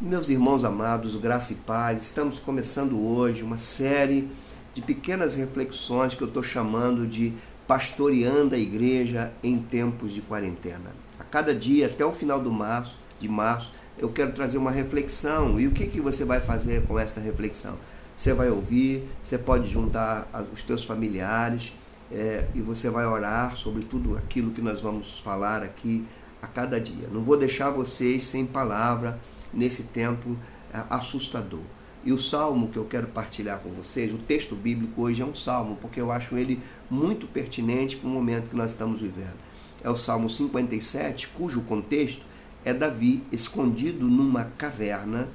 Meus irmãos amados, graça e paz, estamos começando hoje uma série de pequenas reflexões que eu estou chamando de Pastoreando a Igreja em Tempos de Quarentena. A cada dia, até o final do março, de março, eu quero trazer uma reflexão. E o que, que você vai fazer com esta reflexão? Você vai ouvir, você pode juntar os teus familiares é, e você vai orar sobre tudo aquilo que nós vamos falar aqui a cada dia. Não vou deixar vocês sem palavra nesse tempo é, assustador. E o salmo que eu quero partilhar com vocês, o texto bíblico hoje é um salmo, porque eu acho ele muito pertinente para o momento que nós estamos vivendo. É o Salmo 57, cujo contexto é Davi escondido numa caverna,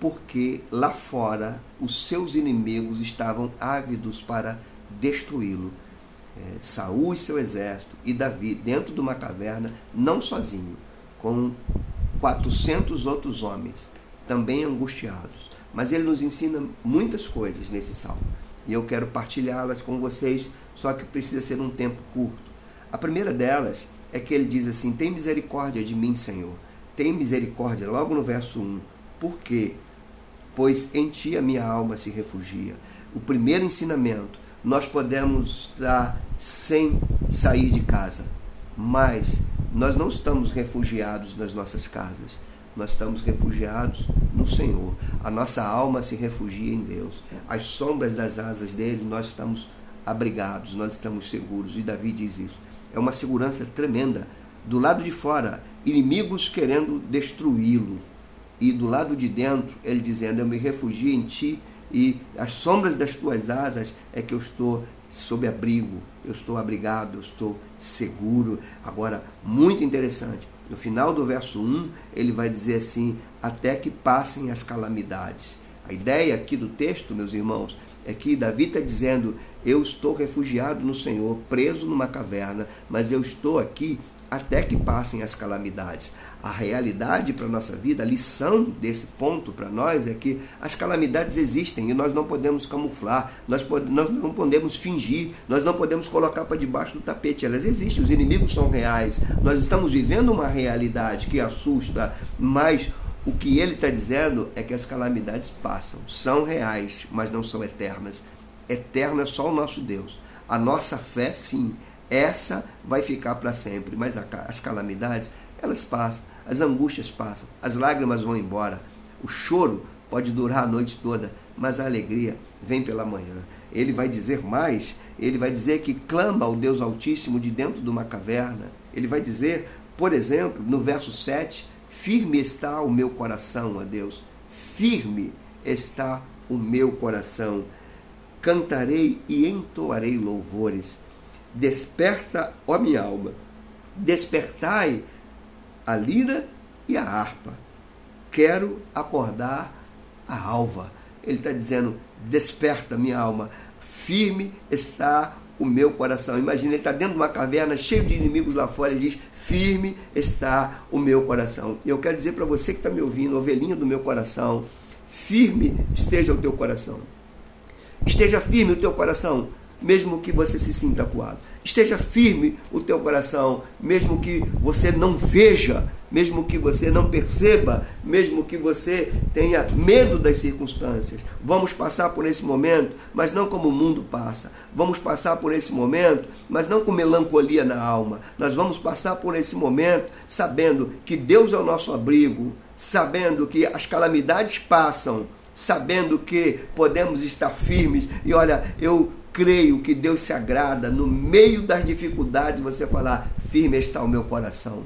porque lá fora os seus inimigos estavam ávidos para destruí-lo. É, Saul e seu exército e Davi dentro de uma caverna, não sozinho, com 400 outros homens, também angustiados. Mas ele nos ensina muitas coisas nesse salmo. E eu quero partilhá-las com vocês, só que precisa ser um tempo curto. A primeira delas é que ele diz assim: Tem misericórdia de mim, Senhor. Tem misericórdia, logo no verso 1. Por quê? Pois em ti a minha alma se refugia. O primeiro ensinamento: nós podemos estar sem sair de casa, mas nós não estamos refugiados nas nossas casas. Nós estamos refugiados no Senhor. A nossa alma se refugia em Deus. As sombras das asas dele, nós estamos abrigados, nós estamos seguros. E Davi diz isso. É uma segurança tremenda. Do lado de fora, inimigos querendo destruí-lo. E do lado de dentro, ele dizendo: Eu me refugio em ti e as sombras das tuas asas é que eu estou sob abrigo, eu estou abrigado, eu estou seguro. Agora, muito interessante, no final do verso 1, ele vai dizer assim: até que passem as calamidades. A ideia aqui do texto, meus irmãos, é que Davi está dizendo: eu estou refugiado no Senhor, preso numa caverna, mas eu estou aqui até que passem as calamidades. A realidade para a nossa vida, a lição desse ponto para nós é que as calamidades existem e nós não podemos camuflar, nós, nós não podemos fingir, nós não podemos colocar para debaixo do tapete. Elas existem, os inimigos são reais. Nós estamos vivendo uma realidade que assusta, mas o que ele está dizendo é que as calamidades passam, são reais, mas não são eternas. Eterno é só o nosso Deus. A nossa fé, sim, essa vai ficar para sempre, mas as calamidades, elas passam, as angústias passam, as lágrimas vão embora, o choro pode durar a noite toda, mas a alegria vem pela manhã. Ele vai dizer mais, ele vai dizer que clama ao Deus Altíssimo de dentro de uma caverna. Ele vai dizer, por exemplo, no verso 7, firme está o meu coração, a Deus. Firme está o meu coração. Cantarei e entoarei louvores Desperta, ó minha alma, despertai a lira e a harpa. Quero acordar a alva. Ele está dizendo: desperta, minha alma. Firme está o meu coração. Imagina, ele está dentro de uma caverna cheio de inimigos lá fora. Ele diz: firme está o meu coração. E eu quero dizer para você que está me ouvindo, ovelhinha do meu coração, firme esteja o teu coração. Esteja firme o teu coração mesmo que você se sinta acuado. Esteja firme o teu coração, mesmo que você não veja, mesmo que você não perceba, mesmo que você tenha medo das circunstâncias. Vamos passar por esse momento, mas não como o mundo passa. Vamos passar por esse momento, mas não com melancolia na alma. Nós vamos passar por esse momento sabendo que Deus é o nosso abrigo, sabendo que as calamidades passam, sabendo que podemos estar firmes. E olha, eu creio que Deus se agrada no meio das dificuldades você falar: firme está o meu coração.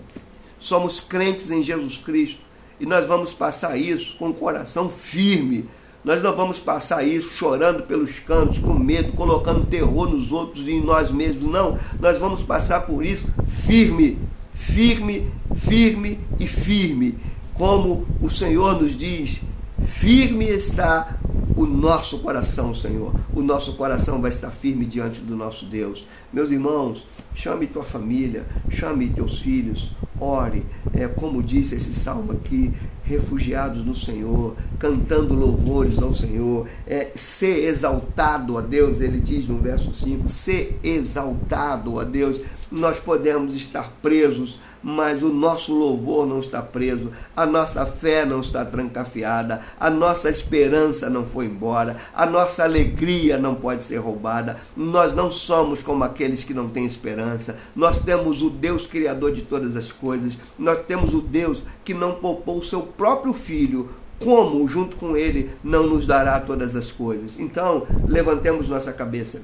Somos crentes em Jesus Cristo e nós vamos passar isso com o coração firme. Nós não vamos passar isso chorando pelos cantos, com medo, colocando terror nos outros e em nós mesmos. Não, nós vamos passar por isso firme, firme, firme e firme. Como o Senhor nos diz: firme está o nosso coração, Senhor. O nosso coração vai estar firme diante do nosso Deus. Meus irmãos, chame tua família, chame teus filhos, ore, é, como disse esse salmo aqui, refugiados no Senhor, cantando louvores ao Senhor, é, ser exaltado a Deus, ele diz no verso 5, ser exaltado a Deus. Nós podemos estar presos, mas o nosso louvor não está preso, a nossa fé não está trancafiada, a nossa esperança não foi embora, a nossa alegria não pode ser roubada. Nós não somos como aqueles que não têm esperança. Nós temos o Deus criador de todas as coisas. Nós temos o Deus que não poupou o seu próprio filho como junto com ele não nos dará todas as coisas? Então, levantemos nossa cabeça.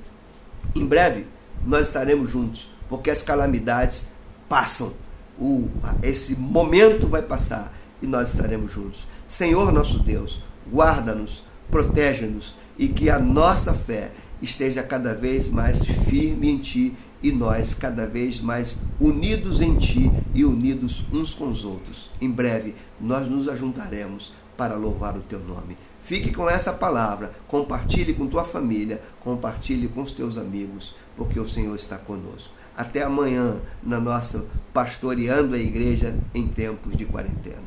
Em breve, nós estaremos juntos, porque as calamidades passam. O, esse momento vai passar e nós estaremos juntos. Senhor nosso Deus, guarda-nos, protege-nos e que a nossa fé esteja cada vez mais firme em Ti e nós cada vez mais unidos em Ti e unidos uns com os outros. Em breve, nós nos ajuntaremos para louvar o Teu nome. Fique com essa palavra, compartilhe com tua família, compartilhe com os teus amigos, porque o Senhor está conosco. Até amanhã, na nossa Pastoreando a Igreja em Tempos de Quarentena.